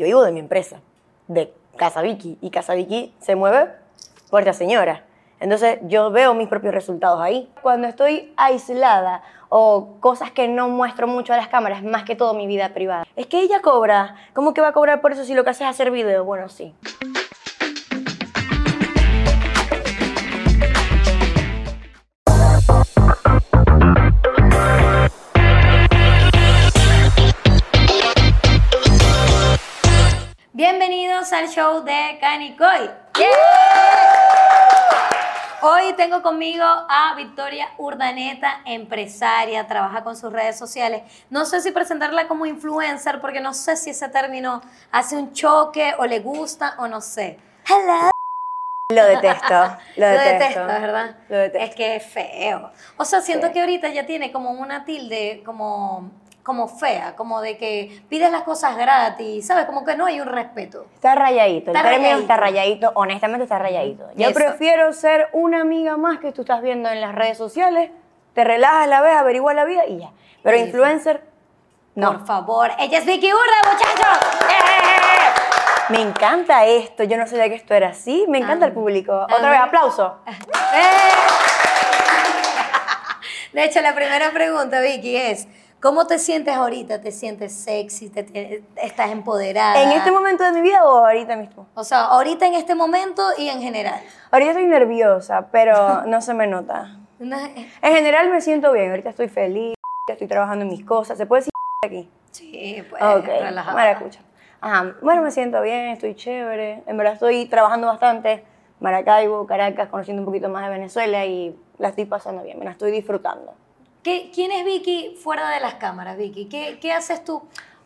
yo vivo de mi empresa, de Casa y Casa se mueve por esta señora. Entonces yo veo mis propios resultados ahí. Cuando estoy aislada o cosas que no muestro mucho a las cámaras, más que todo mi vida privada. Es que ella cobra. ¿Cómo que va a cobrar por eso si lo que hace es hacer video? Bueno, sí. Bienvenidos al show de Canicoy. Hoy tengo conmigo a Victoria Urdaneta, empresaria, trabaja con sus redes sociales. No sé si presentarla como influencer porque no sé si ese término hace un choque o le gusta o no sé. Hello. Lo detesto. Lo Lo detesto. detesto, ¿verdad? Lo detesto. Es que es feo. O sea, siento Sí. que ahorita ya tiene como una tilde como, como fea, como de que pides las cosas gratis, ¿sabes? Como que no hay un respeto. Está rayadito. Está el término rayadito. está rayadito. Honestamente está rayadito. Yo Eso. prefiero ser una amiga más que tú estás viendo en las redes sociales. Te relajas, la ves, averiguas la vida y ya. Pero Sí. influencer, no. Por favor. Ella es Vicky Urda, muchachos. ¡Eh! Me encanta esto. Yo no sabía que esto era así. Me encanta Ah. el público. Ah. Otra vez, aplauso. ¡Eh! De hecho, la primera pregunta, Vicky, es, ¿cómo te sientes ahorita? ¿Te sientes sexy? ¿Te, te- estás empoderada? ¿En este momento de mi vida o ahorita mismo? O sea, ahorita en este momento y en general. Ahorita estoy nerviosa, pero no se me nota. Una- En general me siento bien. Ahorita estoy feliz, estoy trabajando en mis cosas. ¿Se puede decir aquí? Sí, pues, Ok, relajada. maracucha. Ajá, bueno, me siento bien, estoy chévere. En verdad estoy trabajando bastante. Maracaibo, Caracas, conociendo un poquito más de Venezuela y la estoy pasando bien, me la estoy disfrutando. ¿Qué- ¿Quién es Vicky fuera de las cámaras, Vicky? ¿Qué, qué haces tú?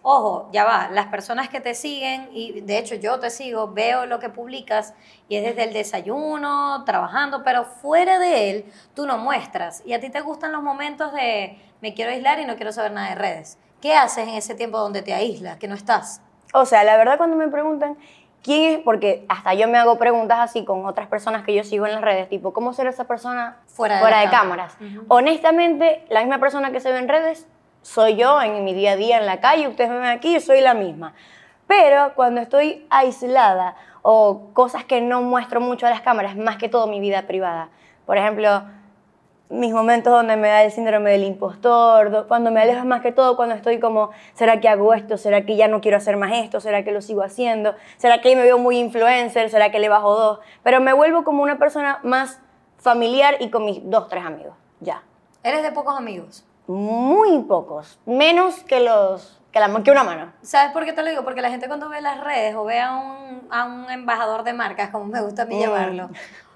Ojo, ya va, las personas que te siguen, y de hecho yo te sigo, veo lo que publicas y es desde el desayuno, trabajando, pero fuera de él tú no muestras. Y a ti te gustan los momentos de me quiero aislar y no quiero saber nada de redes. ¿Qué haces en ese tiempo donde te aíslas, que no estás? O sea, la verdad cuando me preguntan quién es, porque hasta yo me hago preguntas así con otras personas que yo sigo en las redes, tipo, ¿cómo será esa persona Fuera fuera, de cámaras? Honestamente, la misma persona que se ve en redes soy yo en mi día a día en la calle, ustedes me ven aquí, yo soy la misma. Pero cuando estoy aislada o cosas que no muestro mucho a las cámaras, más que todo mi vida privada. Por ejemplo, mis momentos donde me da el síndrome del impostor, do- cuando me alejo más que todo, cuando estoy como, ¿será que hago esto? ¿Será que ya no quiero hacer más esto? ¿Será que lo sigo haciendo? ¿Será que me veo muy influencer? ¿Será que le bajo dos? Pero me vuelvo como una persona más familiar y con mis dos, tres amigos, ya. Eres de pocos amigos. Muy pocos, menos que los que, la, que una mano. ¿Sabes por qué te lo digo? Porque la gente cuando ve las redes o ve a un, a un embajador de marcas, como me gusta a mí Mm. llamarlo,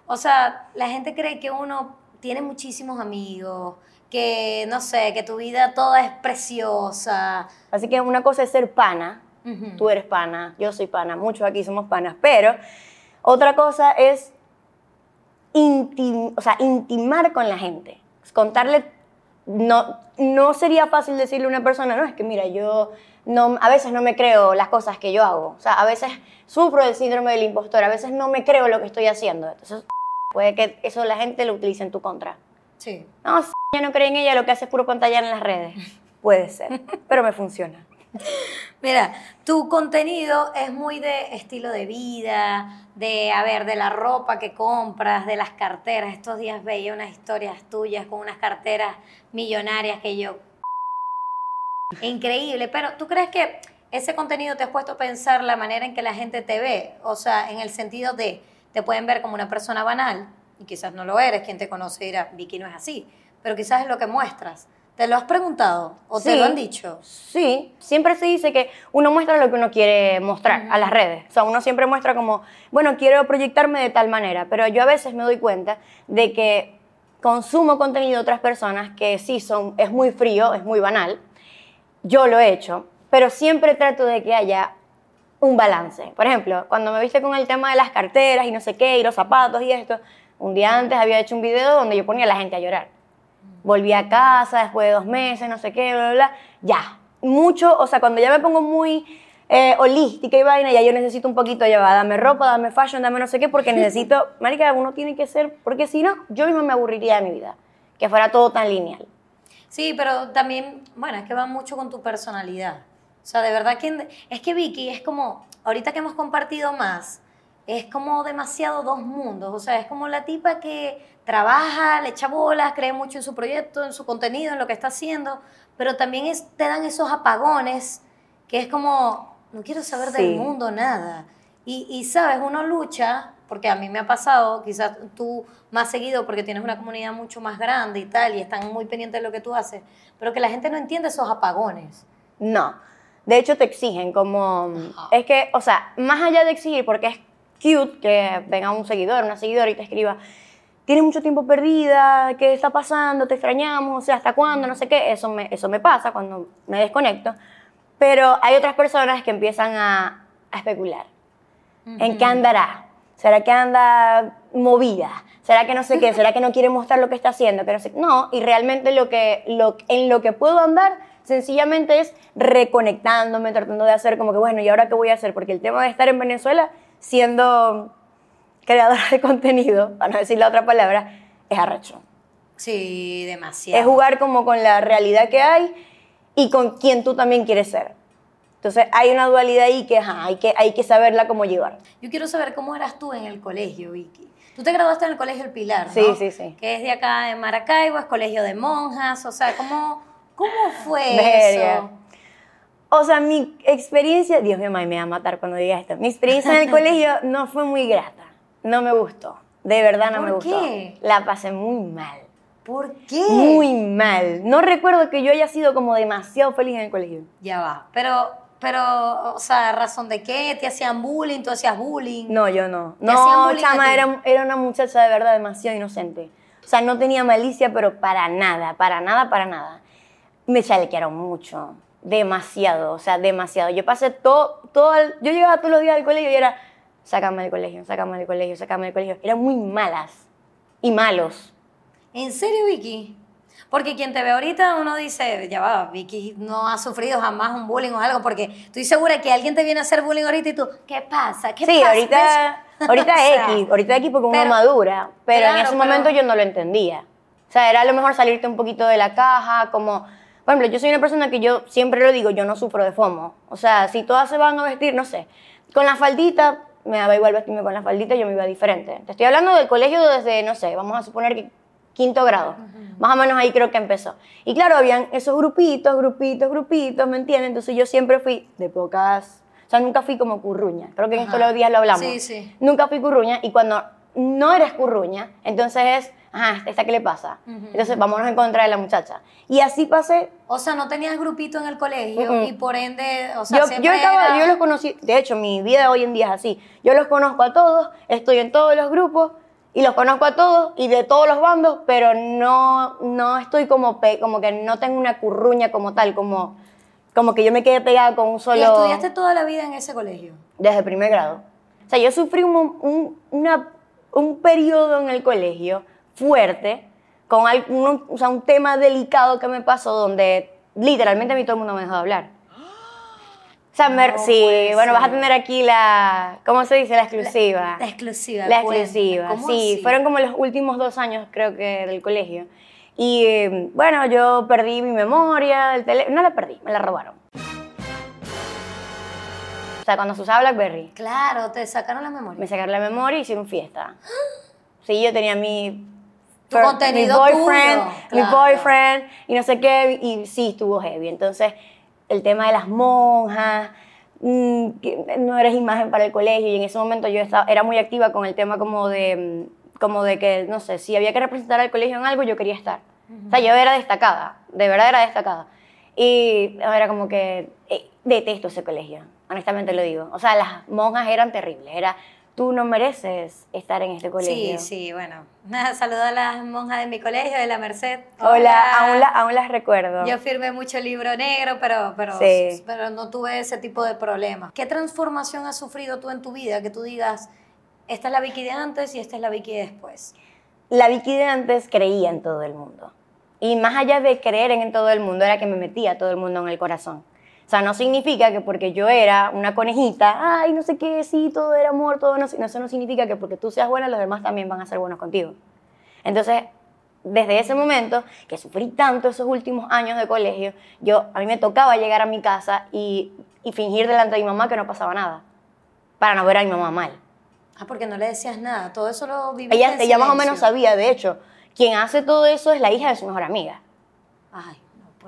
o sea, la gente cree que uno tiene muchísimos amigos, que no sé, que tu vida toda es preciosa. Así que una cosa es ser pana, Ujú. tú eres pana, yo soy pana, muchos aquí somos panas, pero otra cosa es intim- o sea, intimar con la gente, contarle, no, no sería fácil decirle a una persona, no, es que mira, yo no, a veces no me creo las cosas que yo hago, o sea, a veces sufro del síndrome del impostor, a veces no me creo lo que estoy haciendo, entonces puede que eso la gente lo utilice en tu contra. Sí. No, ya no cree en ella, lo que hace es puro pantallar en las redes. Puede ser, pero me funciona. Mira, tu contenido es muy de estilo de vida, de, a ver, de la ropa que compras, de las carteras. Estos días veía unas historias tuyas con unas carteras millonarias que yo... Increíble, pero ¿tú crees que ese contenido te has puesto a pensar la manera en que la gente te ve? O sea, en el sentido de, te pueden ver como una persona banal, y quizás no lo eres, quien te conoce dirá, Vicky no es así, pero quizás es lo que muestras. ¿Te lo has preguntado o te Sí. lo han dicho? Sí, siempre se dice que uno muestra lo que uno quiere mostrar a las redes. O sea, uno siempre muestra como, bueno, quiero proyectarme de tal manera, pero yo a veces me doy cuenta de que consumo contenido de otras personas que sí son, es muy frío, es muy banal. Yo lo he hecho, pero siempre trato de que haya un balance. Por ejemplo, cuando me viste con el tema de las carteras y no sé qué, y los zapatos y esto, un día antes había hecho un video donde yo ponía a la gente a llorar. Volví a casa después de dos meses, no sé qué, bla, bla, bla. Ya. Mucho, o sea, cuando ya me pongo muy eh, holística y vaina, ya yo necesito un poquito, ya va, dame ropa, dame fashion, dame no sé qué, porque necesito, marica, uno tiene que ser, porque si no, yo misma me aburriría de mi vida, que fuera todo tan lineal. Sí, pero también, bueno, es que va mucho con tu personalidad. O sea, de verdad que es que Vicky es como, ahorita que hemos compartido más, es como demasiado dos mundos. O sea, es como la tipa que trabaja, le echa bolas, cree mucho en su proyecto, en su contenido, en lo que está haciendo, pero también es, te dan esos apagones que es como, no quiero saber del mundo nada. Y, y, sabes, uno lucha, porque a mí me ha pasado, quizás tú más seguido porque tienes una comunidad mucho más grande y tal, y están muy pendientes de lo que tú haces, pero que la gente no entiende esos apagones. No. De hecho, te exigen como... Es que, o sea, más allá de exigir, porque es cute que venga un seguidor, una seguidora y te escriba, tienes mucho tiempo perdida, ¿qué está pasando? Te extrañamos, o sea, ¿hasta cuándo? No sé qué. Eso me, eso me pasa cuando me desconecto. Pero hay otras personas que empiezan a, especular. ¿En qué andará? ¿Será que anda movida? ¿Será que no sé qué? ¿Será que no quiere mostrar lo que está haciendo? Que no, sé. no, y realmente lo que, lo, en lo que puedo andar sencillamente es reconectándome, tratando de hacer como que, bueno, ¿y ahora qué voy a hacer? Porque el tema de estar en Venezuela siendo creadora de contenido, para no decir la otra palabra, es arrecho. Sí, demasiado. Es jugar como con la realidad que hay y con quien tú también quieres ser. Entonces hay una dualidad ahí que, hay que hay que saberla cómo llevar. Yo quiero saber cómo eras tú en el colegio, Vicky. Tú te graduaste en el Colegio El Pilar, ¿no? Sí, sí, sí. Que es de acá de Maracaibo, es colegio de monjas, o sea, ¿cómo, cómo fue eso? O sea, mi experiencia, Dios mío, me va a matar cuando diga esto. Mi experiencia en el colegio no fue muy grata. No me gustó. De verdad no me gustó. ¿Por qué? La pasé muy mal. ¿Por qué? Muy mal. No recuerdo que yo haya sido como demasiado feliz en el colegio. Ya va. Pero, pero, o sea, ¿razón de qué? ¿Te hacían bullying? ¿Tú hacías bullying? No, yo no. No, chama, era, era una muchacha de verdad demasiado inocente. O sea, no tenía malicia, pero para nada, para nada, para nada. Me chalequearon mucho demasiado, o sea, demasiado. Yo pasé todo, todo yo llegaba todos los días al colegio y era, sácame del colegio, sácame del colegio, sácame del colegio. Eran muy malas y malos. ¿En serio, Vicky? Porque quien te ve ahorita, uno dice, ya va, Vicky no ha sufrido jamás un bullying o algo, porque estoy segura que alguien te viene a hacer bullying ahorita y tú, ¿qué pasa? ¿Qué sí, ahorita, ahorita X, ahorita X porque uno madura, pero en ese momento yo no lo entendía. O sea, era a lo mejor salirte un poquito de la caja, como por ejemplo, yo soy una persona que yo siempre lo digo, yo no sufro de FOMO. O sea, si todas se van a vestir, no sé, con la faldita, me daba igual vestirme con la faldita, yo me iba diferente. Te estoy hablando del colegio desde, no sé, vamos a suponer que quinto grado. Más o menos ahí creo que empezó. Y claro, habían esos grupitos, grupitos, grupitos, ¿me entiendes? Entonces yo siempre fui de pocas... O sea, nunca fui como curruña. Creo que en estos días lo hablamos. Sí, sí. Nunca fui curruña y cuando no eres curruña, entonces es ajá, ¿esta qué le pasa? Entonces, vámonos a encontrar a la muchacha. Y así pasé. O sea, no tenías grupito en el colegio y por ende, o sea, yo, yo, yo los conocí, de hecho, mi vida hoy en día es así. Yo los conozco a todos, estoy en todos los grupos y los conozco a todos y de todos los bandos, pero no, no estoy como, como que no tengo una curruña como tal, como, como que yo me quedé pegada con un solo... ¿Y estudiaste toda la vida en ese colegio? Desde primer grado. O sea, yo sufrí un, un, una, un periodo en el colegio fuerte, con algún, o sea, un tema delicado que me pasó donde literalmente a mí todo el mundo me dejó de hablar. O sea, sí, bueno, vas a tener aquí la, ¿cómo se dice? La exclusiva. La, exclusiva. La exclusiva, sí. Fueron como los últimos dos años, creo que, del colegio. Y bueno, yo perdí mi memoria, el teléfono, no la perdí, me la robaron. O sea, cuando se usaba BlackBerry. Claro, te sacaron la memoria. Me sacaron la memoria y hicieron fiesta. Sí, yo tenía mi tu contenido mi boyfriend, mi boyfriend y no sé qué, y sí, estuvo heavy. Entonces, el tema de las monjas, mm, no eres imagen para el colegio, y en ese momento yo estaba, era muy activa con el tema como de, mm, como de que, no sé, si había que representar al colegio en algo, yo quería estar. O sea, yo era destacada, de verdad era destacada. Y era como que eh, detesto ese colegio, honestamente lo digo. O sea, las monjas eran terribles, era tú no mereces estar en este colegio. Sí, sí, bueno. Saludo a las monjas de mi colegio, de la Merced. Hola, Aún, aún, las recuerdo. Yo firmé mucho libro negro, pero, pero, pero no tuve ese tipo de problemas. ¿Qué transformación has sufrido tú en tu vida? Que tú digas, esta es la Vicky de antes y esta es la Vicky de después. La Vicky de antes creía en todo el mundo. Y más allá de creer en todo el mundo, era que me metía a todo el mundo en el corazón. O sea, no significa que porque yo era una conejita, ay, no sé qué, sí, todo era amor, todo no, eso no significa que porque tú seas buena, los demás también van a ser buenos contigo. Entonces, desde ese momento, que sufrí tanto esos últimos años de colegio, yo, a mí me tocaba llegar a mi casa y, y fingir delante de mi mamá que no pasaba nada, para no ver a mi mamá mal. Ah, porque no le decías nada. Todo eso lo viviste Ella, en ella más o menos sabía, de hecho, quien hace todo eso es la hija de su mejor amiga. Ay,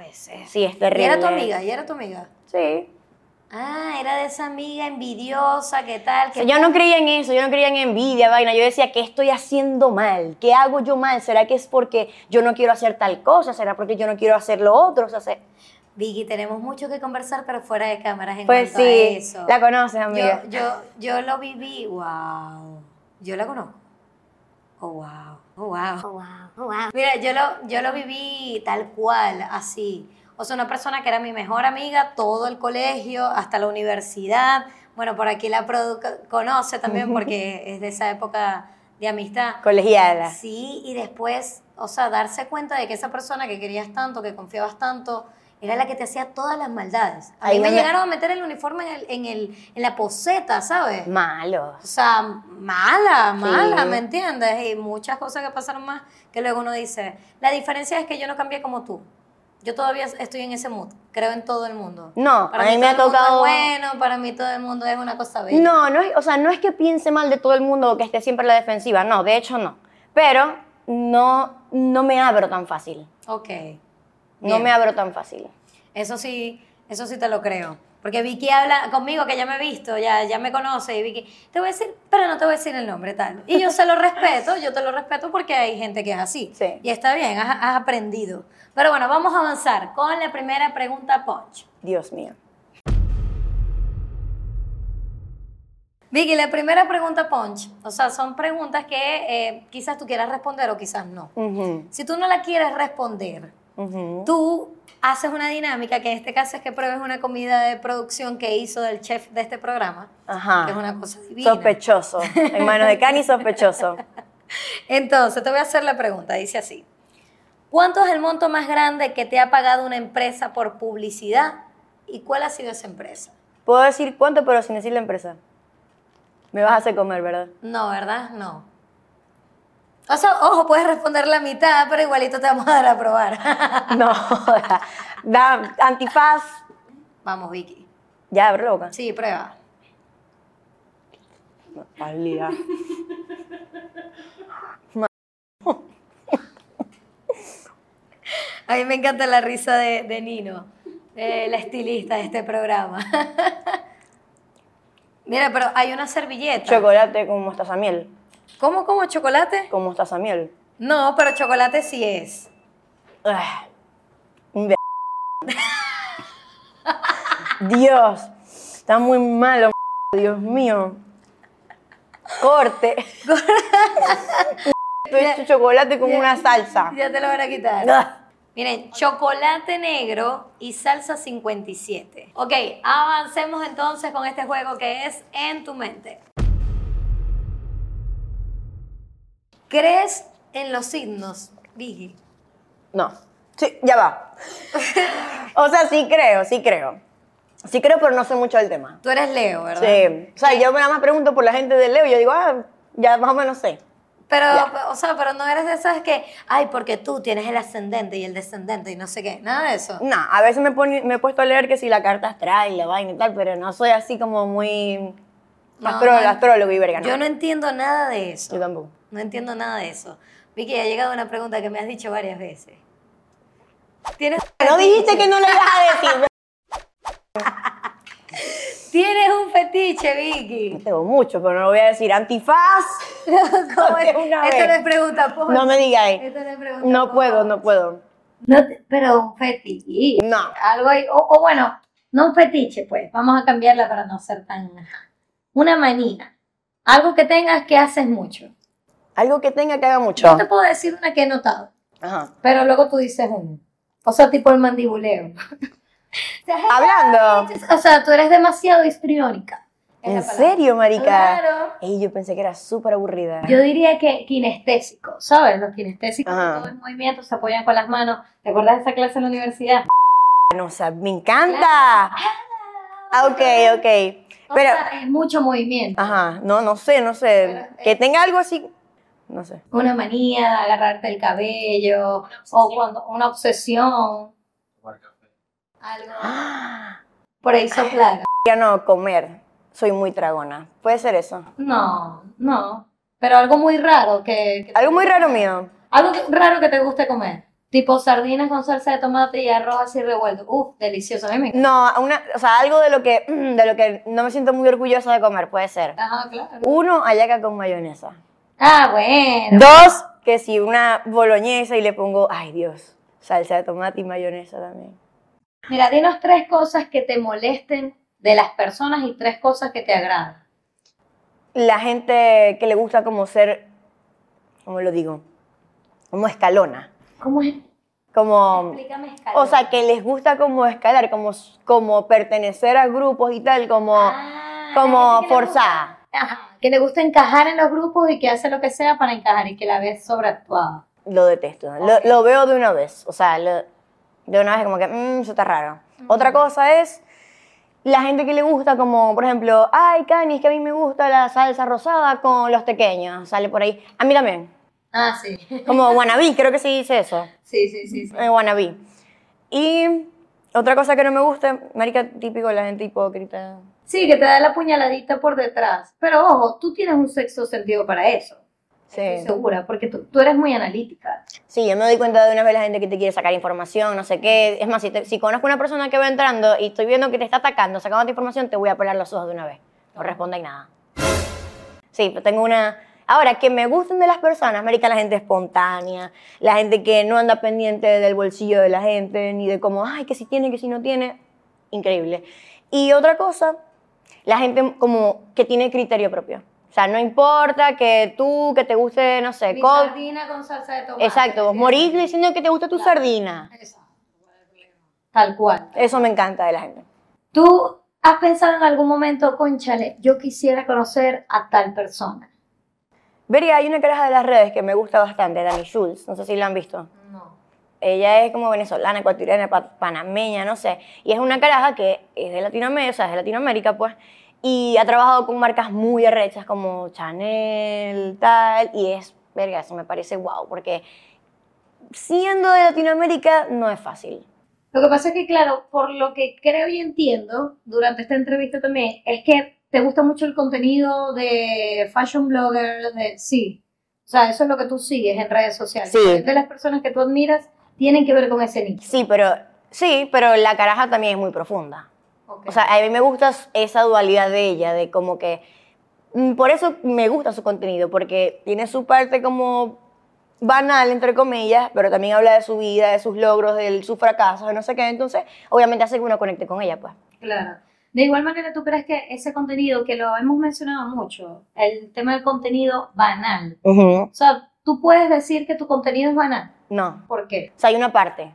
puede ser. Sí, es ¿Y terrible. era tu amiga? ¿Y era tu amiga? Sí. Ah, era de esa amiga envidiosa, ¿qué tal? O sea, ¿Qué yo no creía en eso, yo no creía en envidia, vaina. Yo decía, ¿qué estoy haciendo mal? ¿Qué hago yo mal? ¿Será que es porque yo no quiero hacer tal cosa? ¿Será porque yo no quiero hacer lo otro? O sea, se- Vicky, tenemos mucho que conversar, pero fuera de cámaras en pues cuanto a sí, eso. la conoces, amiga. Yo, yo, yo lo viví, wow. Yo la conozco. Oh, wow. Oh, wow. Oh, wow, oh, wow. Mira, yo lo, yo lo viví tal cual, así. O sea, una persona que era mi mejor amiga, todo el colegio, hasta la universidad. Bueno, por aquí la produ conoce también porque es de esa época de amistad. Colegiala. Sí, y después, o sea, darse cuenta de que esa persona que querías tanto, que confiabas tanto, era la que te hacía todas las maldades. A Ahí mí me donde- llegaron a meter el uniforme en, el, en, el, en la poseta, ¿sabes? Malo. O sea, mala, mala, Sí. ¿me entiendes? Y muchas cosas que pasaron más que luego uno dice, la diferencia es que yo no cambié como tú. Yo todavía estoy en ese mood, creo en todo el mundo. No, para a mí me ha mundo es tocado- bueno, para mí todo el mundo es una cosa bella. No, no es, o sea, no es que piense mal de todo el mundo o que esté siempre a la defensiva, no, de hecho no. Pero no, no me abro tan fácil. Ok. No me abro tan fácil. Eso sí, eso sí te lo creo. Porque Vicky habla conmigo, que ya me he visto, ya, ya me conoce, y Vicky, te voy a decir, pero no te voy a decir el nombre, tal. Y yo se lo respeto, yo te lo respeto porque hay gente que es así. Sí. Y está bien, has, has aprendido. Pero bueno, vamos a avanzar con la primera pregunta, Punch. Dios mío. Vicky, la primera pregunta, Punch. O sea, son preguntas que eh, quizás tú quieras responder o quizás no. Ujú, Si tú no la quieres responder, tú haces una dinámica, que en este caso es que pruebes una comida de producción que hizo del chef de este programa, Ajá. que es una cosa divina. Sospechoso. En manos de Cani, sospechoso. Entonces, te voy a hacer la pregunta, dice así. ¿Cuánto es el monto más grande que te ha pagado una empresa por publicidad y cuál ha sido esa empresa? Puedo decir cuánto, pero sin decir la empresa. Me vas a hacer comer, ¿verdad? No, ¿verdad? No. O sea, ojo, puedes responder la mitad, pero igualito te vamos a dar a probar. No, joda. da antifaz. Vamos, Vicky. Ya, abre la boca. Sí, prueba. A mí me encanta la risa de, de Nino, eh, la estilista de este programa. Mira, pero hay una servilleta. Chocolate con mostaza miel. ¿Cómo, cómo? ¿Chocolate? Con mostaza miel. No, pero chocolate sí es. Ah, un Dios, está muy malo, Dios mío. Corte. Esto es chocolate con una salsa. Ya te lo van a quitar. Ah. Miren, chocolate negro y salsa 57. Ok, avancemos entonces con este juego que es En tu mente. ¿Crees en los signos, Vicky? No. Sí, ya va. O sea, sí creo, sí creo. Sí creo, pero no sé mucho del tema. Tú eres Leo, ¿verdad? Sí. O sea, yo nada más pregunto por la gente de Leo y yo digo, ah, ya más o menos sé. Pero, Ya. o sea, pero no eres de esas que, ay, porque tú tienes el ascendente y el descendente y no sé qué. Nada de eso. No, a veces me, pone- me he puesto a leer que si la carta astral y la vaina y tal, pero no soy así como muy No, no. astrólogo y verga, no. Yo no entiendo nada de eso. Yo tampoco. No entiendo nada de eso. Vicky, ha llegado una pregunta que me has dicho varias veces. ¿Tienes No dijiste que no le ibas a decir. ¿Tienes un fetiche, Vicky? Tengo mucho, pero no lo voy a decir. Antifaz. ¿Cómo es? Una Esto vez. no es pregunta, Ponch. No me digáis. Esto no es pregunta, No puedo, no puedo. No te- pero un fetiche. No. Algo ahí, o, o bueno, no un fetiche, pues. Vamos a cambiarla para no ser tan. Una manía. Algo que tengas que haces mucho. Algo que tenga que haga Yo mucho. te puedo decir una que he notado, Ajá. pero luego tú dices uno. O sea, tipo el mandibuleo. Hablando. O sea, tú eres demasiado histriónica. ¿En serio, marica? Claro. Ey, yo pensé que era súper aburrida. Yo diría que kinestésico, ¿sabes? Los kinestésicos, todo el movimiento, se apoyan con las manos. ¿Te acuerdas de esa clase en la universidad? No, o sea, me encanta. Ah, ok, ok. O Pero, sea, es mucho movimiento. ajá, no, no sé, no sé. Pero, eh, Que tenga algo así. No sé. Una manía de agarrarte el cabello o cuando una obsesión. Algo. Por ahí soplar. Ya no, comer. Soy muy tragona. ¿Puede ser eso? No, no. Pero algo muy raro que... que- Algo muy raro mío. Algo que- raro que te guste comer. Tipo sardinas con salsa de tomate y arroz así revuelto. Uf, delicioso. A mí me No, una, o sea, algo de lo que de lo que no me siento muy orgullosa de comer, puede ser. Ajá, claro. Uno, hallaca con mayonesa. Ah, bueno. Dos, que si una boloñesa y le pongo, ay Dios, salsa de tomate y mayonesa también. Mira, dinos tres cosas que te molesten de las personas y tres cosas que te agradan. La gente que le gusta como ser, ¿cómo lo digo? Como escalona. ¿Cómo es? Como, Explícame escalón. o sea, que les gusta como escalar, como, como pertenecer a grupos y tal, como, Ah, como forzada. Ajá, que le gusta encajar en los grupos y que hace lo que sea para encajar y que la ves sobreactuada. Lo detesto. Lo, veo de una vez. O sea, lo- de una vez como que, mmm, eso está raro. Otra cosa es la gente que le gusta como, por ejemplo, ay, Cani, es que a mí me gusta la salsa rosada con los pequeños. Sale por ahí. A mí también. Ah, sí. Como wannabe, creo que se dice eso. Sí, sí, sí. sí. Eh, wannabe. Y otra cosa que no me gusta, marica, típico la gente hipócrita. Sí, que te da la puñaladita por detrás. Pero ojo, tú tienes un sexto sentido para eso. Estoy Sí. segura, porque tú, tú eres muy analítica. Sí, yo me doy cuenta de una vez la gente que te quiere sacar información, no sé qué. Es más, si, te- si conozco una persona que va entrando y estoy viendo que te está atacando, sacando tu información, te voy a pelar los ojos de una vez. No responde nada. Sí, pero tengo una... Ahora, que me gusten de las personas, América, la gente espontánea, la gente que no anda pendiente del bolsillo de la gente, ni de cómo, ay, que si tiene, que si no tiene. Increíble. Y otra cosa, la gente como que tiene criterio propio. O sea, no importa que tú, que te guste, no sé, Mi col- sardina con salsa de tomate. Exacto, vos morís diciendo que te gusta tu sardina. Exacto. Tal cual. Eso me encanta de la gente. ¿Tú has pensado en algún momento, conchale, yo quisiera conocer a tal persona? Vería, hay una caraja de las redes que me gusta bastante, Dani Schultz, no sé si la han visto. Ella es como venezolana, ecuatoriana, pa- panameña, no sé. Y es una caraja que es de Latinoamérica, o sea, es de Latinoamérica, pues. Y ha trabajado con marcas muy arrechas como Chanel, tal. Y es, verga, eso me parece wow, porque siendo de Latinoamérica no es fácil. Lo que pasa es que, claro, por lo que creo y entiendo durante esta entrevista también, es que te gusta mucho el contenido de fashion blogger, de sí. O sea, eso es lo que tú sigues en redes sociales. Sí. De las personas que tú admiras tienen que ver con ese nicho. Sí, pero, sí, pero la caraja también es muy profunda. O sea, a mí me gusta esa dualidad de ella, de como que... mm, Por eso me gusta su contenido, porque tiene su parte como banal, entre comillas, pero también habla de su vida, de sus logros, de sus fracasos, de no sé qué. Entonces, obviamente hace que uno conecte con ella, pues. Claro. De igual manera, ¿tú crees que ese contenido, que lo hemos mencionado mucho, el tema del contenido banal, o sea, tú puedes decir que tu contenido es banal? No, ¿Por qué? o sea, hay una parte.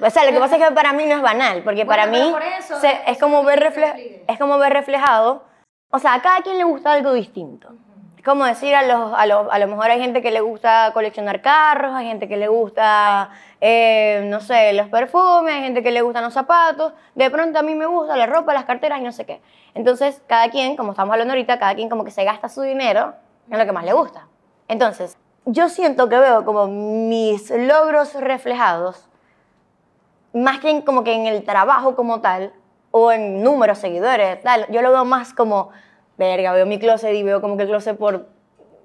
O sea, lo que pasa es que para mí no es banal, porque Bueno, para mí por eso, se- es, como ver refle- es como ver reflejado. O sea, a cada quien le gusta algo distinto. Es como decir, a, los, a, los- a lo mejor hay gente que le gusta coleccionar carros, hay gente que le gusta, eh, no sé, los perfumes, hay gente que le gustan los zapatos. De pronto a mí me gusta la ropa, las carteras y no sé qué. Entonces, cada quien, como estamos hablando ahorita, cada quien como que se gasta su dinero en lo que más le gusta. Entonces, yo siento que veo como mis logros reflejados, más que en, como que en el trabajo como tal, o en números, seguidores, tal. Yo lo veo más como, verga, veo mi closet y veo como que el closet por,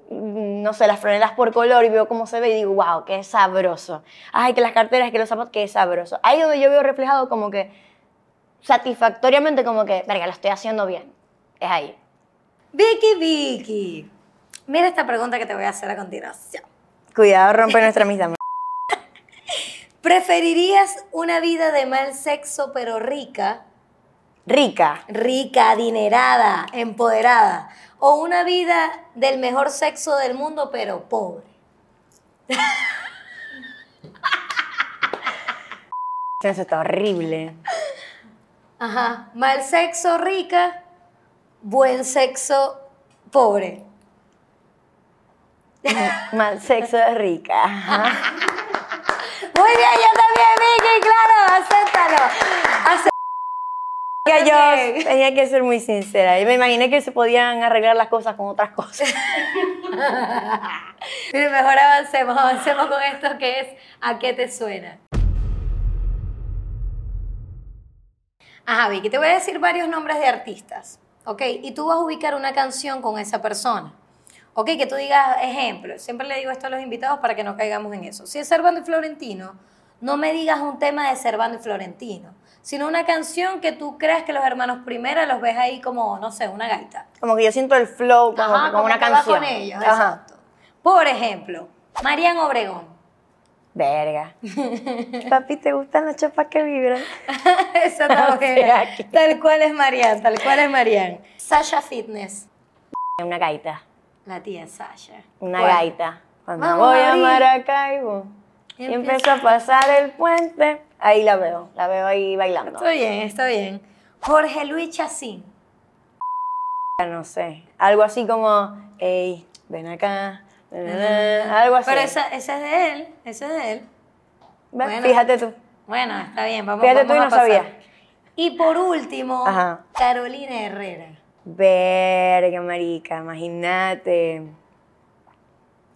no sé, las franelas por color y veo cómo se ve y digo, wow, qué sabroso. Ay, que las carteras, que los zapatos, qué sabroso. Ahí donde yo veo reflejado como que, satisfactoriamente como que, verga, lo estoy haciendo bien. Es ahí. Vicky, Vicky. Mira esta pregunta que te voy a hacer a continuación. Cuidado, rompe nuestra amistad. ¿Preferirías una vida de mal sexo pero rica, Rica. rica, adinerada, empoderada, o una vida del mejor sexo del mundo pero pobre? Eso está horrible. Ajá, mal sexo rica, buen sexo pobre. Mal sexo de rica. Ajá. Muy bien, yo también, Vicky, claro, acéptalo. Acé- Que yo tenía que ser muy sincera. Y me imaginé que se podían arreglar las cosas con otras cosas. Pero mejor avancemos, avancemos con esto que es ¿A qué te suena? Ajá, Vicky, te voy a decir varios nombres de artistas, ¿ok? Y tú vas a ubicar una canción con esa persona, ¿ok? Que tú digas, ejemplo, siempre le digo esto a los invitados para que no caigamos en eso. Si es Servando y Florentino, no me digas un tema de Servando y Florentino, sino una canción que tú creas que los hermanos Primera los ves ahí como, no sé, una gaita. Como que yo siento el flow como, Ajá, como una canción. con ellos, Ajá. exacto. Por ejemplo, Marian Obregón. Verga. Papi, ¿te gustan las chapas que vibran? Esa está buena. Tal cual es Marian, tal cual es Marian. Sasha Fitness. Una gaita. La tía Sasha. Una ¿Cuál? gaita. Cuando Vamos voy a a. Maracaibo y Empieza- empiezo a pasar el puente, ahí la veo. La veo ahí bailando. Está bien, está bien. Jorge Luis Chacín. No sé. Algo así como, hey, ven acá. Algo así. Pero esa, esa es de él, esa es de él. Bueno. Fíjate tú. Bueno, está bien, vamos, Fíjate vamos tú y a no pasar. sabía. Y por último, Ajá. Carolina Herrera. Verga, marica, imagínate.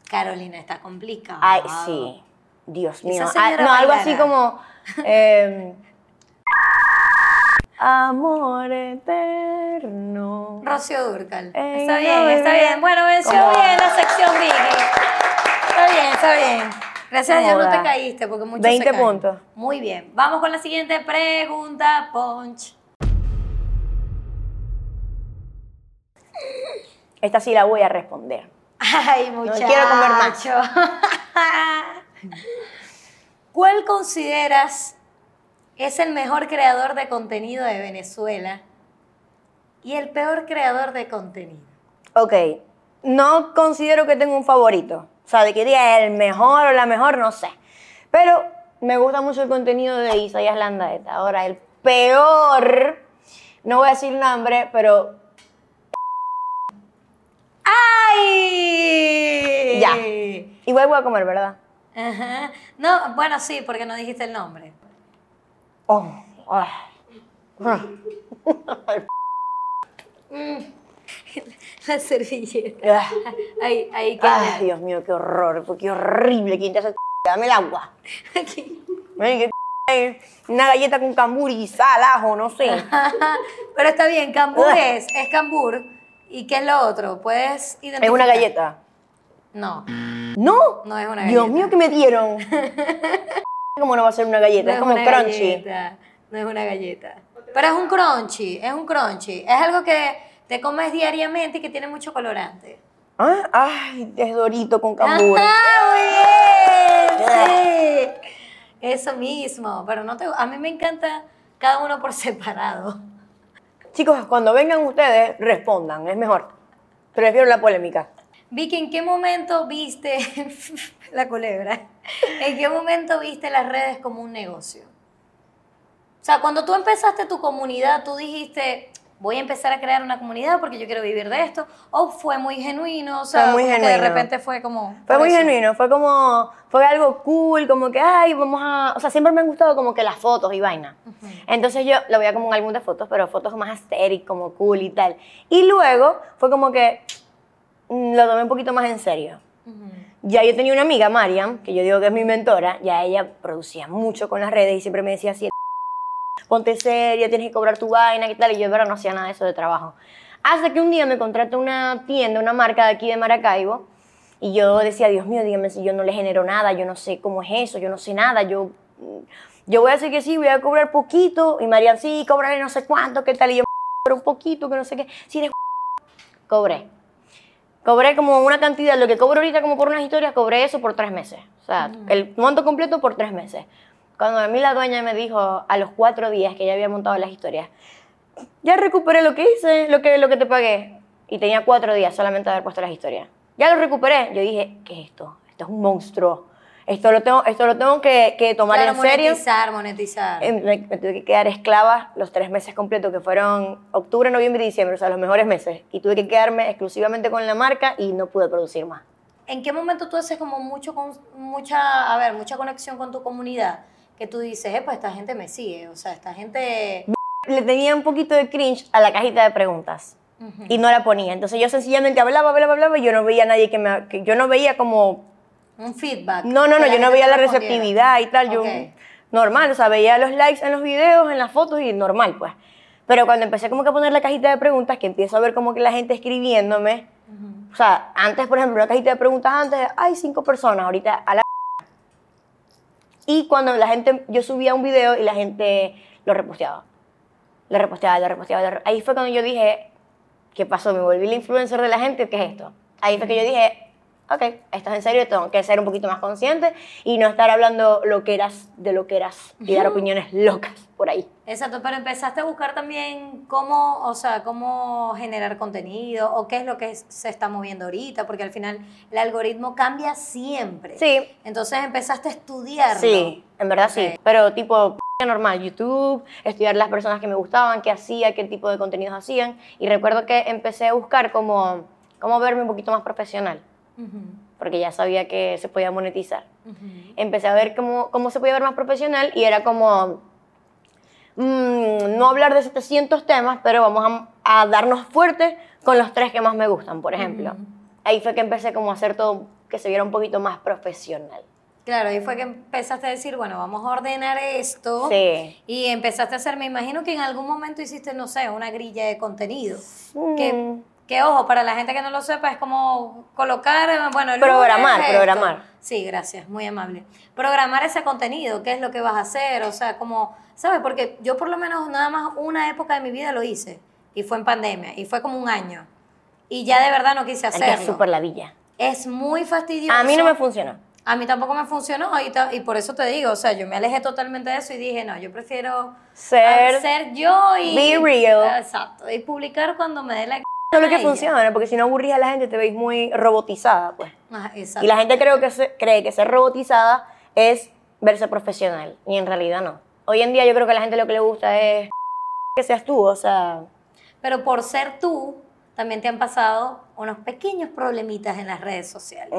Carolina está complicada. Ay, sí. Dios mío. Ah, no, algo así como. eh, Amor eterno. Rocío Durcal. Ey, está no, bien, está bien. Bueno, venció bien la sección Vicky. Está bien, está bien. Gracias a Dios no te caíste porque muchos 20 se caen. puntos. Muy bien. Vamos con la siguiente pregunta, Punch. Esta sí la voy a responder. Ay, muchacho. quiero comer más. ¿Cuál consideras es el mejor creador de contenido de Venezuela y el peor creador de contenido? Ok. No considero que tenga un favorito. O sea, de que diga el mejor o la mejor, no sé. Pero me gusta mucho el contenido de Isaías Landaeta. Ahora, el peor, no voy a decir nombre, pero ¡Ay! Ya. igual voy a comer, ¿verdad? Ajá. No, bueno, sí, porque no dijiste el nombre. Oh, ah. La servilleta. Ah. Ahí, ahí queda. Ay, Dios mío, qué horror, qué horrible. ¿Quién te hace Dame el agua. Aquí. Ven, que Una galleta con cambur y sal, ajo, no sé. Pero está bien, cambur es, es cambur. ¿Y qué es lo otro? ¿Puedes identificar? Es una galleta. No, ¿No? no es una Dios galleta. mío, que me dieron. ¿Cómo no va a ser una galleta? No es como una crunchy. galleta, no es una galleta. Pero es un crunchy, es un crunchy. Es algo que te comes diariamente y que tiene mucho colorante. ¿Ah? Ay, es dorito con cambur. ¡Ajá, muy bien! Sí. Eso mismo, pero no te, a mí me encanta cada uno por separado. Chicos, cuando vengan ustedes, respondan, es mejor. Prefiero la polémica. Vicky, ¿en qué momento viste la culebra? ¿En qué momento viste las redes como un negocio? O sea, cuando tú empezaste tu comunidad, tú dijiste, voy a empezar a crear una comunidad porque yo quiero vivir de esto, o fue muy genuino, o sea, Fue muy que de genuino. repente fue como... Fue muy eso. genuino, fue como, fue algo cool, como que, ay, vamos a, o sea, siempre me han gustado como que las fotos y vaina. Entonces yo lo veía como un álbum de fotos, pero fotos más aesthetic, como cool y tal. Y luego fue como que mm, lo tomé un poquito más en serio. Ujú. Ya yo tenía una amiga, Mariam, que yo digo que es mi mentora, ya ella producía mucho con las redes y siempre me decía así, ponte seria, tienes que cobrar tu vaina y tal, y yo no hacía nada de eso de trabajo. Hasta que un día me contrató una tienda, una marca de aquí de Maracaibo, y yo decía, Dios mío, dígame si yo no le genero nada, yo no sé cómo es eso, yo no sé nada, yo, yo voy a decir que sí, voy a cobrar poquito, y Mariam, sí, cobraré no sé cuánto, qué tal, y yo, pero un poquito, que no sé qué, si eres cobré. Cobré como una cantidad, lo que cobro ahorita como por unas historias, cobré eso por tres meses. O sea, el monto completo por tres meses. Cuando a mí la dueña me dijo a los cuatro días que ya había montado las historias, ya recuperé lo que hice, lo que, lo que te pagué. Y tenía cuatro días solamente de haber puesto las historias. Ya lo recuperé. Yo dije, ¿qué es esto? Esto es un monstruo. Esto lo tengo, esto lo tengo que, que tomar Claro, en serio. monetizar, monetizar. Me, me tuve que quedar esclava los tres meses completos, que fueron octubre, noviembre y diciembre, o sea, los mejores meses. Y tuve que quedarme exclusivamente con la marca y no pude producir más. ¿En qué momento tú haces como mucho con, mucha, a ver, mucha conexión con tu comunidad? Que tú dices, eh, pues esta gente me sigue, o sea, esta gente... le tenía un poquito de cringe a la cajita de preguntas y no la ponía. Entonces yo sencillamente hablaba, hablaba, hablaba y yo no veía a nadie que me... Que yo no veía como... Un feedback. No, no, no, yo no veía la receptividad y tal. Yo, Ok. normal, o sea, veía los likes en los videos, en las fotos y normal, pues. Pero cuando empecé como que a poner la cajita de preguntas, que empiezo a ver como que la gente escribiéndome, o sea, antes, por ejemplo, la cajita de preguntas antes, hay cinco personas, ahorita a la... Y cuando la gente, yo subía un video y la gente lo reposteaba. Lo reposteaba, lo reposteaba. lo re- Ahí fue cuando yo dije, ¿qué pasó? ¿Me volví la influencer de la gente? ¿Qué es esto? Ahí fue que yo dije, ok, esto es en serio, tengo que ser un poquito más consciente y no estar hablando lo que eras de lo que eras y dar opiniones locas por ahí. Exacto, pero empezaste a buscar también cómo, o sea, cómo generar contenido o qué es lo que se está moviendo ahorita, porque al final el algoritmo cambia siempre. Sí, Entonces empezaste a estudiarlo. Sí, en verdad sí. Ok. Pero tipo normal, YouTube, estudiar las personas que me gustaban, qué hacía, qué tipo de contenidos hacían. Y recuerdo que empecé a buscar cómo, cómo verme un poquito más profesional, Porque ya sabía que se podía monetizar. ujú. Empecé a ver cómo, cómo se podía ver más profesional y era como mm, no hablar de 700 temas, pero vamos a, a darnos fuerte con los tres que más me gustan, por ejemplo. Ujú. Ahí fue que empecé como a hacer todo que se viera un poquito más profesional. Claro, ahí fue que empezaste a decir, bueno, vamos a ordenar esto. Sí. Y empezaste a hacer, me imagino que en algún momento hiciste, no sé, una grilla de contenido. Que, Mm. que ojo, para la gente que no lo sepa, es como colocar, bueno, el Programar, programar. Sí, gracias, muy amable. Programar ese contenido, qué es lo que vas a hacer, o sea, como, ¿sabes? Porque yo por lo menos nada más una época de mi vida lo hice, y fue en pandemia, y fue como un año. Y ya de verdad no quise que hacerlo. es súper ladilla. Es muy fastidioso. A mí no me funcionó. A mí tampoco me funcionó y, por eso te digo, o sea, yo me alejé totalmente de eso y dije, no, yo prefiero Ser- ser yo y... Be real. Exacto, y publicar cuando me dé la... Eso es lo que funciona, porque si no aburrís a la gente te veis muy robotizada, pues. Exacto. Y la gente creo que se- cree que ser robotizada es verse profesional, y en realidad no. Hoy en día yo creo que a la gente lo que le gusta es que seas tú, o sea, Pero por ser tú, también te han pasado unos pequeños problemitas en las redes sociales.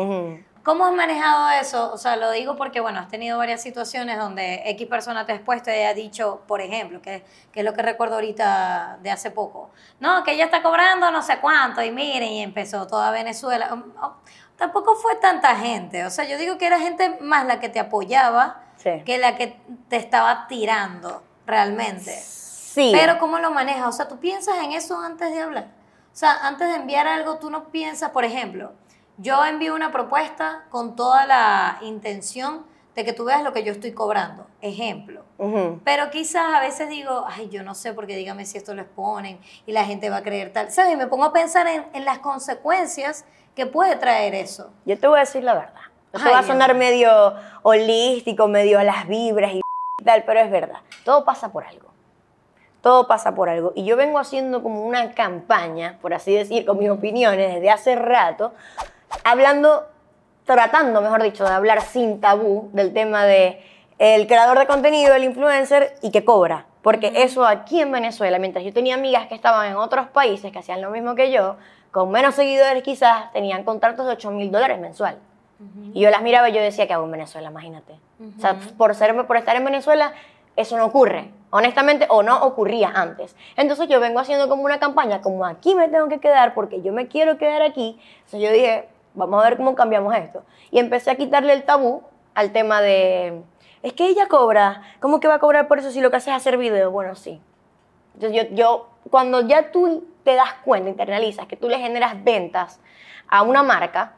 ¿Cómo has manejado eso? O sea, lo digo porque, bueno, has tenido varias situaciones donde X persona te ha expuesto y ha dicho, por ejemplo, que, que es lo que recuerdo ahorita de hace poco, no, que ella está cobrando no sé cuánto y miren, y empezó toda Venezuela. Um, oh, Tampoco fue tanta gente, o sea, yo digo que era gente más la que te apoyaba Sí. que la que te estaba tirando realmente. sí. Pero ¿cómo lo manejas? O sea, tú piensas en eso antes de hablar. O sea, antes de enviar algo, tú no piensas, por ejemplo, yo envío una propuesta con toda la intención de que tú veas lo que yo estoy cobrando. Ejemplo. Pero quizás a veces digo, ay, yo no sé, porque dígame si esto lo exponen y la gente va a creer tal. ¿Sabes? Y me pongo a pensar en, en las consecuencias que puede traer eso. Yo te voy a decir la verdad. Eso Ay, va a sonar medio holístico, medio a las vibras y tal, pero es verdad. Todo pasa por algo. Todo pasa por algo. Y yo vengo haciendo como una campaña, por así decir, con mis opiniones desde hace rato, hablando, tratando, mejor dicho, de hablar sin tabú del tema de el creador de contenido, el influencer y que cobra. Porque eso aquí en Venezuela, mientras yo tenía amigas que estaban en otros países que hacían lo mismo que yo, con menos seguidores quizás, tenían contratos de 8 mil dólares mensual. Y yo las miraba y yo decía, ¿qué hago en Venezuela? Imagínate. O sea, por, ser, por estar en Venezuela, eso no ocurre. Honestamente, o no ocurría antes. Entonces yo vengo haciendo como una campaña, como aquí me tengo que quedar porque yo me quiero quedar aquí. Entonces yo dije, vamos a ver cómo cambiamos esto. Y empecé a quitarle el tabú al tema de, es que ella cobra, ¿cómo que va a cobrar por eso si lo que hace es hacer video? Bueno, sí. Entonces yo, yo, cuando ya tú te das cuenta, internalizas que tú le generas ventas a una marca,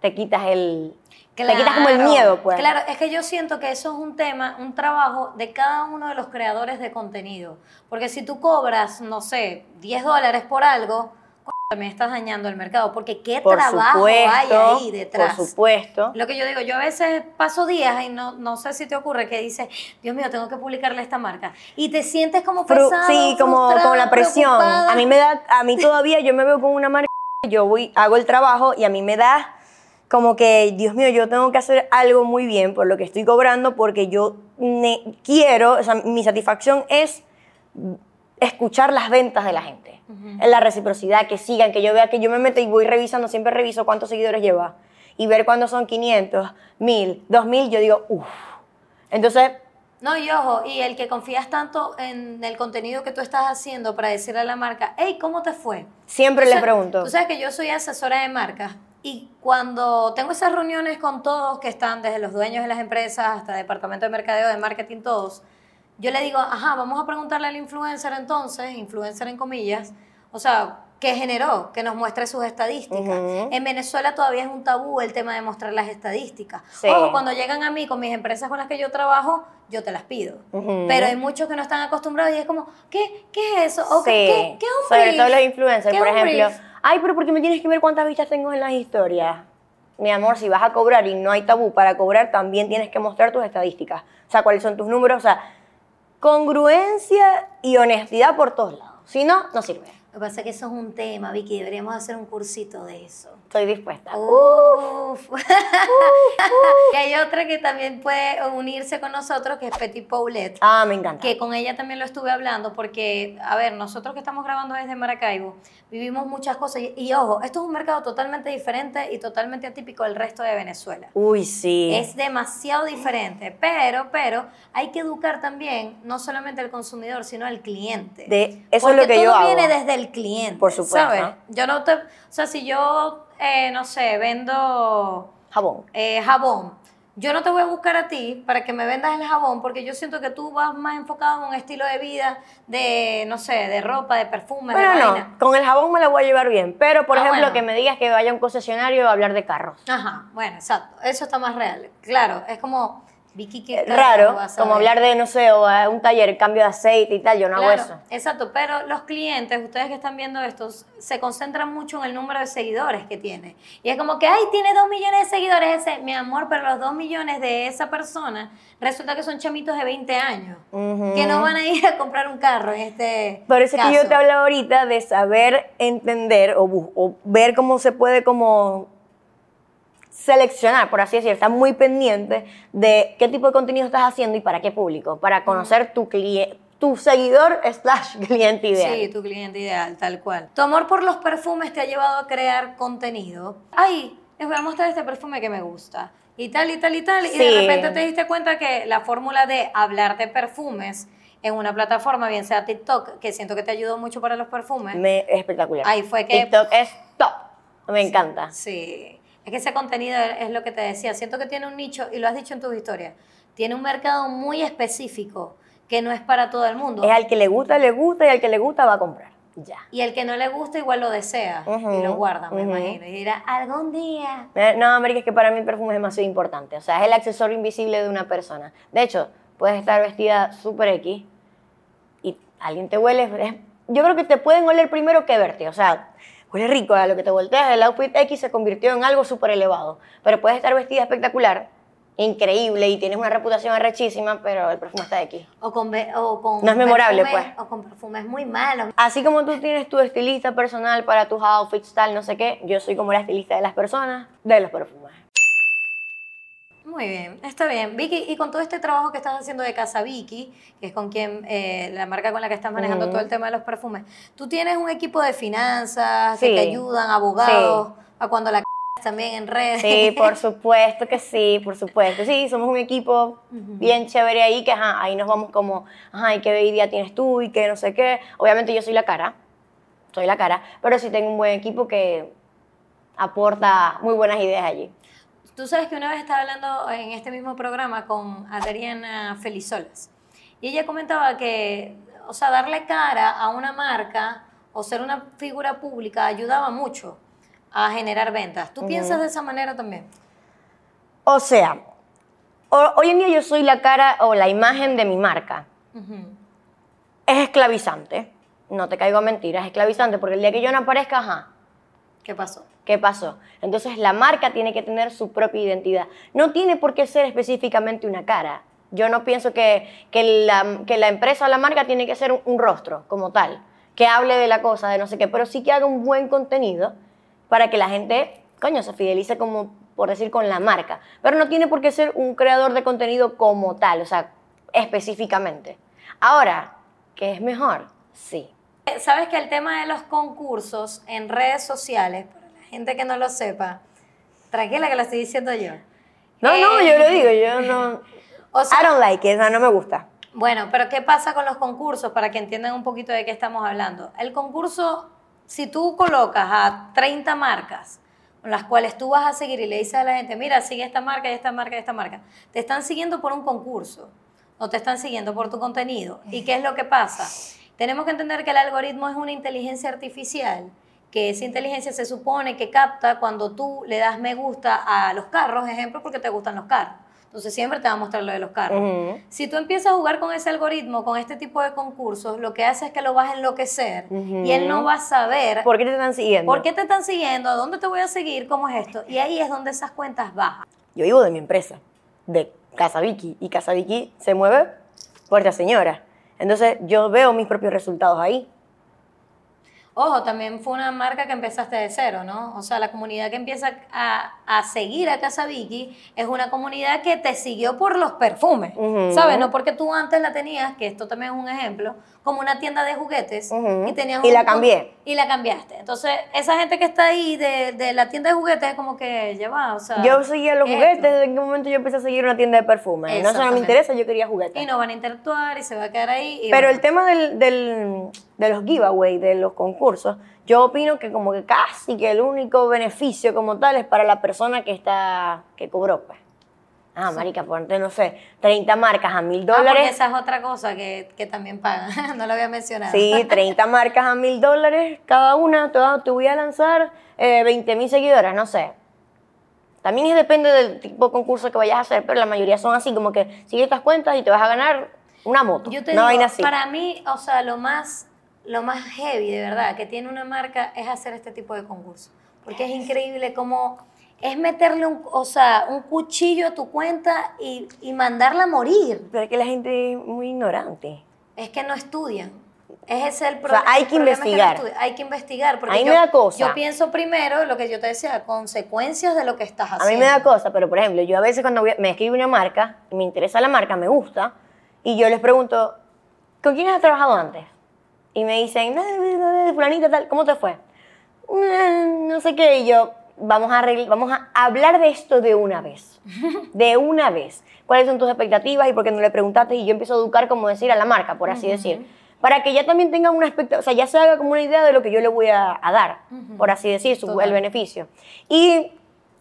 te quitas el... Te quitas como el Claro, miedo, pues. Claro, es que yo siento que eso es un tema, un trabajo de cada uno de los creadores de contenido. Porque si tú cobras, no sé, 10 dólares por algo, también estás dañando el mercado. Porque qué Por trabajo hay ahí detrás. Por supuesto. Lo que yo digo, yo a veces paso días y no, no sé si te ocurre que dices, Dios mío, tengo que publicarle esta marca. Y te sientes como Fru- pesado, sí, como, como la presión. preocupada. A mí me da, a mí todavía yo me veo con una marca, yo voy, hago el trabajo y a mí me da como que, Dios mío, yo tengo que hacer algo muy bien por lo que estoy cobrando porque yo quiero, o sea, mi satisfacción es escuchar las ventas de la gente, en la reciprocidad, que sigan, que yo vea que yo me meto y voy revisando, siempre reviso cuántos seguidores lleva y ver cuándo son 500, 1000, 2000, yo digo, uff. Entonces, No, y ojo, y el que confías tanto en el contenido que tú estás haciendo para decirle a la marca, hey, ¿cómo te fue? Siempre le pregunto. Tú sabes que yo soy asesora de marcas y cuando tengo esas reuniones con todos que están, desde los dueños de las empresas hasta departamento de mercadeo, de marketing, todos, yo le digo, ajá, vamos a preguntarle al influencer entonces, influencer en comillas, o sea, ¿qué generó? Que nos muestre sus estadísticas. Ujú. En Venezuela todavía es un tabú el tema de mostrar las estadísticas. Sí. Ojo, cuando llegan a mí con mis empresas con las que yo trabajo, yo te las pido. Ujú. Pero hay muchos que no están acostumbrados y es como, ¿qué, qué es eso? O, sí, ¿qué, qué es un sobre brief? todo los influencers, ¿Qué por ejemplo. brief? Ay, pero porque me tienes que ver cuántas vistas tengo en las historias. Mi amor, si vas a cobrar y no hay tabú para cobrar, también tienes que mostrar tus estadísticas. O sea, cuáles son tus números. O sea, congruencia y honestidad por todos lados. Si no, no sirve. Lo que pasa es que eso es un tema, Vicky, deberíamos hacer un cursito de eso. Estoy dispuesta. Uf. y hay otra que también puede unirse con nosotros, que es Petit Paulette. Ah, me encanta. que con ella también lo estuve hablando porque, a ver, nosotros que estamos grabando desde Maracaibo, vivimos muchas cosas y, y ojo, esto es un mercado totalmente diferente y totalmente atípico del resto de Venezuela. Uy, sí. Es demasiado diferente, pero, pero hay que educar también no solamente al consumidor, sino al cliente. De- eso es Porque lo que yo todo hago. viene desde el cliente. Por supuesto. ¿sabes? Yo no te, o sea, si yo, eh, no sé, vendo Jabón. eh, jabón. Yo no te voy a buscar a ti para que me vendas el jabón porque yo siento que tú vas más enfocado en un estilo de vida de, no sé, de ropa, de perfume, de Pero vaina. no, con el jabón me la voy a llevar bien. Pero, por Ah, ejemplo, bueno. que me digas que vaya a un concesionario a hablar de carros. Ajá, bueno, exacto. Eso está más real. Claro, es como Vicky que Raro, como hablar de, no sé, o a un taller, cambio de aceite y tal, yo no hago eso. exacto, pero los clientes, ustedes que están viendo estos, se concentran mucho en el número de seguidores que tiene. Y es como que, ay, tiene dos millones de seguidores ese, mi amor, pero los dos millones de esa persona resulta que son chamitos de 20 años, que no van a ir a comprar un carro en este Por eso es que yo caso. te hablaba ahorita de saber entender o ver cómo se puede como seleccionar, por así decirlo, estar muy pendiente de qué tipo de contenido estás haciendo y para qué público, para conocer tu cliente, tu seguidor slash cliente ideal. Sí, tu cliente ideal, tal cual. Tu amor por los perfumes te ha llevado a crear contenido. Ay, les voy a mostrar este perfume que me gusta. Y tal, y tal, y tal. Y de Sí. repente te diste cuenta que la fórmula de hablar de perfumes en una plataforma, bien sea TikTok, que siento que te ayudó mucho para los perfumes. Me, es espectacular. Ahí fue que- TikTok es top. Me encanta. Sí. Es que ese contenido es lo que te decía. Siento que tiene un nicho, y lo has dicho en tus historias, tiene un mercado muy específico que no es para todo el mundo. Es al que le gusta, le gusta y al que le gusta va a comprar. Ya. Y el que no le gusta igual lo desea y lo guarda, me imagino. Y dirá, algún día. Eh, No, América, es que para mí el perfume es demasiado importante. O sea, es el accesorio invisible de una persona. De hecho, puedes estar vestida súper X y alguien te huele. Yo creo que te pueden oler primero que verte. O sea, huele rico. A lo que te volteas, el outfit X se convirtió en algo súper elevado. Pero puedes estar vestida espectacular, increíble y tienes una reputación arrechísima, pero el perfume está X. O con, o con No es memorable, pues. O con perfumes muy malos. Así como tú tienes tu estilista personal para tus outfits, tal, no sé qué, yo soy como la estilista de las personas, de los perfumes. Muy bien, está bien. Vicky, y con todo este trabajo que estás haciendo de Casa Vicky, que es con quien, eh, la marca con la que estás manejando todo el tema de los perfumes, tú tienes un equipo de finanzas Sí. que te ayudan, abogados, a cuando la c también en redes. Sí, por supuesto que sí, por supuesto. Sí, somos un equipo bien chévere ahí, que ajá, ahí nos vamos como, ajá, ¿y qué idea tienes tú? Y qué no sé qué. Obviamente yo soy la cara, soy la cara, pero sí tengo un buen equipo que aporta muy buenas ideas allí. Tú sabes que una vez estaba hablando en este mismo programa con Adriana Felizolas y ella comentaba que, o sea, darle cara a una marca o ser una figura pública ayudaba mucho a generar ventas. ¿Tú piensas de esa manera también? O sea, ho- hoy en día yo soy la cara o la imagen de mi marca. Es esclavizante, no te caigo a mentiras, es esclavizante, porque el día que yo no aparezca, ajá, ¿Qué pasó? ¿Qué pasó? Entonces la marca tiene que tener su propia identidad. No tiene por qué ser específicamente una cara. Yo no pienso que, que, la, que la empresa o la marca tiene que ser un, rostro como tal, que hable de la cosa, de no sé qué, pero sí que haga un buen contenido para que la gente, coño, se fidelice como, por decir, con la marca. Pero no tiene por qué ser un creador de contenido como tal, o sea, específicamente. Ahora, ¿qué es mejor? Sí. Sabes que el tema de los concursos en redes sociales, para la gente que no lo sepa, tranquila que lo estoy diciendo yo. No, no, yo lo digo, yo no... O sea- I don't like it, no me gusta. Bueno, pero ¿qué pasa con los concursos? Para que entiendan un poquito de qué estamos hablando. El concurso, si tú colocas a 30 marcas, con las cuales tú vas a seguir y le dices a la gente, mira, sigue esta marca y esta marca y esta marca, te están siguiendo por un concurso, no te están siguiendo por tu contenido. ¿Y qué es lo que pasa? Tenemos que entender que el algoritmo es una inteligencia artificial, que esa inteligencia se supone que capta cuando tú le das me gusta a los carros, ejemplo, porque te gustan los carros. Entonces siempre te va a mostrar lo de los carros. Ujú. Si tú empiezas a jugar con ese algoritmo, con este tipo de concursos, lo que hace es que lo vas a enloquecer Ujú. y él no va a saber ¿Por qué te están siguiendo? por qué te están siguiendo, a dónde te voy a seguir, cómo es esto. Y ahí es donde esas cuentas bajan. Yo vivo de mi empresa, de Casa Vicky, y Casa Vicky se mueve por esta señora. Entonces yo veo mis propios resultados ahí. Ojo, también fue una marca que empezaste de cero, ¿no? O sea, la comunidad que empieza a, a seguir a Casa Vicky es una comunidad que te siguió por los perfumes. ¿sabes? No porque tú antes la tenías, que esto también es un ejemplo, como una tienda de juguetes Ujú. y tenías Y la cambié. Y la cambiaste. Entonces, esa gente que está ahí de, de la tienda de juguetes es como que ya va, o sea... Yo seguía los ¿qué es juguetes, desde qué momento yo empecé a seguir una tienda de perfumes. No, eso no me interesa, yo quería juguetes. Y no van a interactuar y se va a quedar ahí. y Pero bueno. el tema del, del- de los giveaways, de los concursos, yo opino que como que casi que el único beneficio como tal es para la persona que está, que cobró, pues. Ah, marica, ponte, no sé, 30 marcas a mil Ah, porque dólares. esa es otra cosa que, que también pagan. no lo había mencionado. Sí, 30 marcas a mil dólares cada una, te, voy a lanzar eh, 20 mil seguidoras, no sé. También depende del tipo de concurso que vayas a hacer, pero la mayoría son así, como que sigue estas cuentas y te vas a ganar una moto, Yo te una digo, vaina así. para mí, o sea, lo más, lo más heavy de verdad que tiene una marca es hacer este tipo de concursos. Porque es increíble cómo es meterle un, o sea, un cuchillo a tu cuenta y, y mandarla a morir. Pero es que la gente es muy ignorante. Es que no estudian. Es ese el sea, problema. hay el que es investigar. hay que investigar. Porque A mí yo, me da cosa. Yo pienso primero lo que yo te decía, consecuencias de lo que estás A haciendo. mí me da cosa, pero por ejemplo, yo a veces cuando a- me escribe una marca, y me interesa la marca, me gusta, y yo les pregunto, ¿con quién has trabajado antes? Y me dicen, "No, no, no, fulanita tal, ¿cómo te fue? "Mm, No sé qué, y yo, vamos a, vamos a hablar de esto de una vez, de una vez. ¿Cuáles son tus expectativas y por qué no le preguntaste? Y yo empiezo a educar, como decir, a la marca, por así decir. Para que ya también tengan una expectativa, o sea, ya se haga como una idea de lo que yo le voy a, a dar, por así decir, su, el beneficio. Y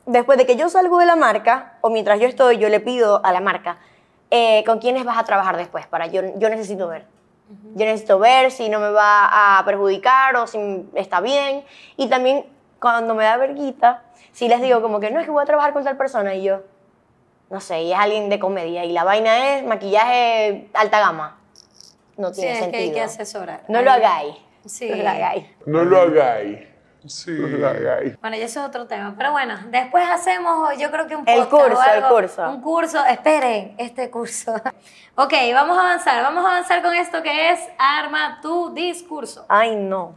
después de que yo salgo de la marca, o mientras yo estoy, yo le pido a la marca, eh, ¿con quiénes vas a trabajar después? Para yo, yo necesito ver. Yo necesito ver si no me va a perjudicar o si está bien. Y también cuando me da verguita, si les digo como que no es que voy a trabajar con tal persona y yo, no sé, y es alguien de comedia y la vaina es maquillaje alta gama. No Sí, tiene es que sentido. hay que asesorar. No lo hagáis. Sí. No lo hagáis. No lo hagáis. Sí. No lo hagáis. Bueno, y eso es otro tema. Pero bueno, después hacemos, yo creo que un El podcast o curso, el algo, curso. Un curso, esperen, este curso. ok, vamos a avanzar. Vamos a avanzar con esto que es Arma tu discurso. Ay, no.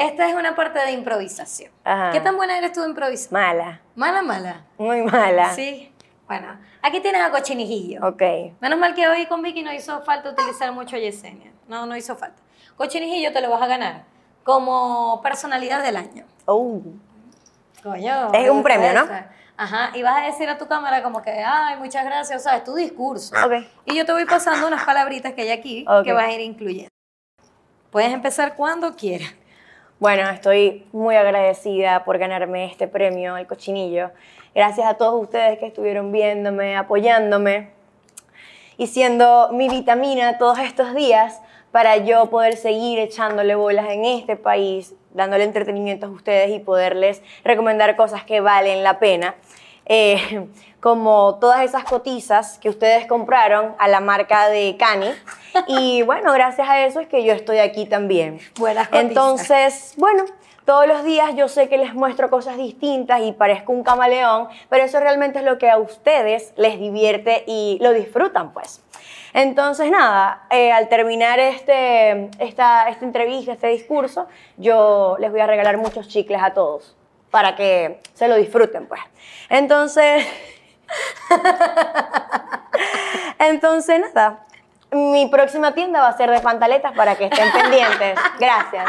Esta es una parte de improvisación. Ajá. ¿Qué tan buena eres tú de improvisar? Mala. Mala, mala. Muy mala. Sí. Bueno, aquí tienes a Cochinijillo. Ok. Menos mal que hoy con Vicky no hizo falta utilizar mucho a Yesenia. No, no hizo falta. Cochinijillo te lo vas a ganar como personalidad del año. Oh. Coño. Es un premio, ¿no? Ajá, y vas a decir a tu cámara como que, ay, muchas gracias, o sea, es tu discurso. Ok. Y yo te voy pasando unas palabritas que hay aquí que vas a ir incluyendo. Puedes empezar cuando quieras. Bueno, estoy muy agradecida por ganarme este premio, el cochinillo. Gracias a todos ustedes que estuvieron viéndome, apoyándome y siendo mi vitamina todos estos días para yo poder seguir echándole bolas en este país, dándole entretenimiento a ustedes y poderles recomendar cosas que valen la pena. Eh, como todas esas cotizas que ustedes compraron a la marca de Cani. Y bueno, gracias a eso es que yo estoy aquí también. Buenas cotizas. Entonces, bueno, todos los días yo sé que les muestro cosas distintas y parezco un camaleón, pero eso realmente es lo que a ustedes les divierte y lo disfrutan, pues. Entonces, nada, eh, al terminar este, esta, esta entrevista, este discurso, yo les voy a regalar muchos chicles a todos para que se lo disfruten, pues. Entonces, entonces nada, mi próxima tienda va a ser de pantaletas para que estén pendientes. Gracias.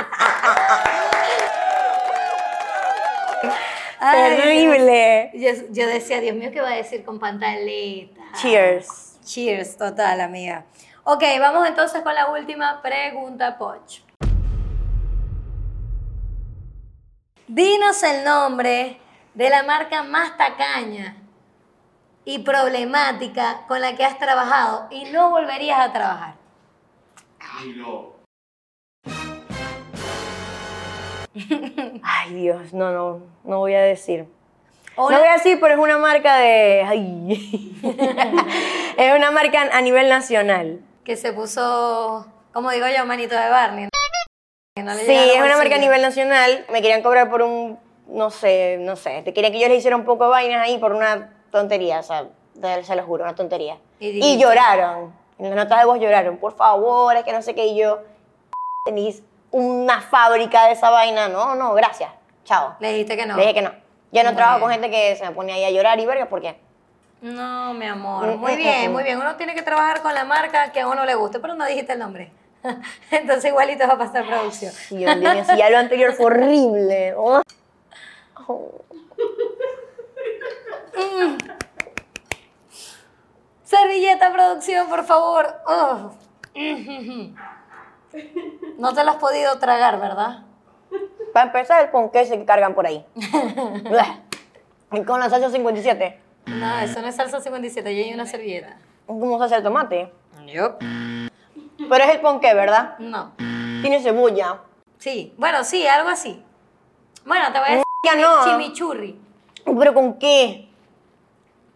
Ay, Terrible. Yo, yo decía, Dios mío, ¿qué va a decir con pantaleta? Cheers. Cheers, total, amiga. Ok, vamos entonces con la última pregunta, Poch. Dinos el nombre de la marca más tacaña y problemática con la que has trabajado y no volverías a trabajar. Ay, Dios, no, no, no voy a decir. No voy a decir, pero es una marca de. Ay. es una marca a nivel nacional. que se puso, como digo yo, manito de Barney. No Sí, es una marca a nivel nacional. Me querían cobrar por un. No sé, no sé. Te quería que yo les hiciera un poco de vainas ahí por una tontería, o sea, se lo juro, una tontería. Y Y, lloraron. En las notas de voz lloraron. Por favor, es que no sé qué. Y yo. Tenéis una fábrica de esa vaina. No, no, gracias. Chao. Le dijiste que no. Le dije que no. Yo no Muy trabajo bien. con gente que se me pone ahí a llorar y verga, ¿por qué? No, mi amor. Mm, Muy mm, bien, mm, muy bien. Uno tiene que trabajar con la marca que a uno le guste, pero no dijiste el nombre. Entonces igualito va a pasar producción. Sí, Dios mío, si ya lo anterior fue horrible. Oh. Oh. Servilleta producción, por favor. Oh. No te lo has podido tragar, ¿verdad? Para empezar, el ponqué que cargan por ahí. Y con la salsa 57. No, eso no es salsa 57, yo hay una servilleta. ¿Cómo se hace el tomate? Yo. Pero es el ponqué, ¿verdad? No. Tiene cebolla. Sí, bueno, sí, algo así. Bueno, te voy a decir Ya no. chimichurri. ¿Pero con qué?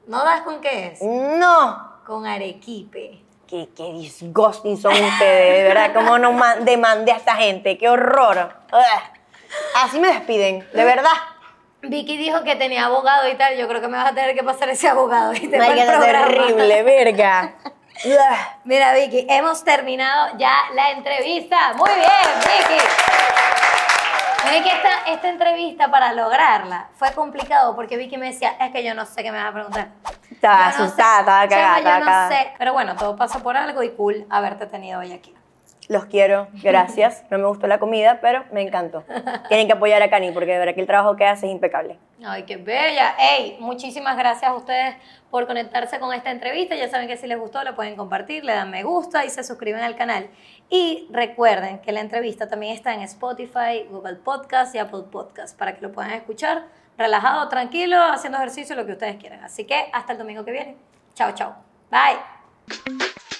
¿No das con qué es? No. Con arequipe. Qué, qué disgusting son ustedes, de verdad. ¿Cómo no ma- demandé a esta gente? ¡Qué horror! Ugh. Así me despiden, de verdad. Vicky dijo que tenía abogado y tal. Yo creo que me vas a tener que pasar ese abogado. es programa. terrible, verga. Mira, Vicky, hemos terminado ya la entrevista. Muy bien, Vicky. Vicky, esta, esta entrevista para lograrla fue complicado porque Vicky me decía, es que yo no sé qué me vas a preguntar. Estaba Yo no asustada, sé. estaba cagada, yo no sé. Pero bueno, todo pasa por algo y cool haberte tenido hoy aquí. Los quiero, gracias. No me gustó la comida, pero me encantó. Tienen que apoyar a Cani porque de verdad que el trabajo que hace es impecable. Ay, qué bella. Ey, muchísimas gracias a ustedes por conectarse con esta entrevista. Ya saben que si les gustó, lo pueden compartir, le dan me gusta y se suscriben al canal. Y recuerden que la entrevista también está en Spotify, Google Podcast y Apple Podcast para que lo puedan escuchar relajado, tranquilo, haciendo ejercicio, lo que ustedes quieran. Así que hasta el domingo que viene. Chao, chao. Bye.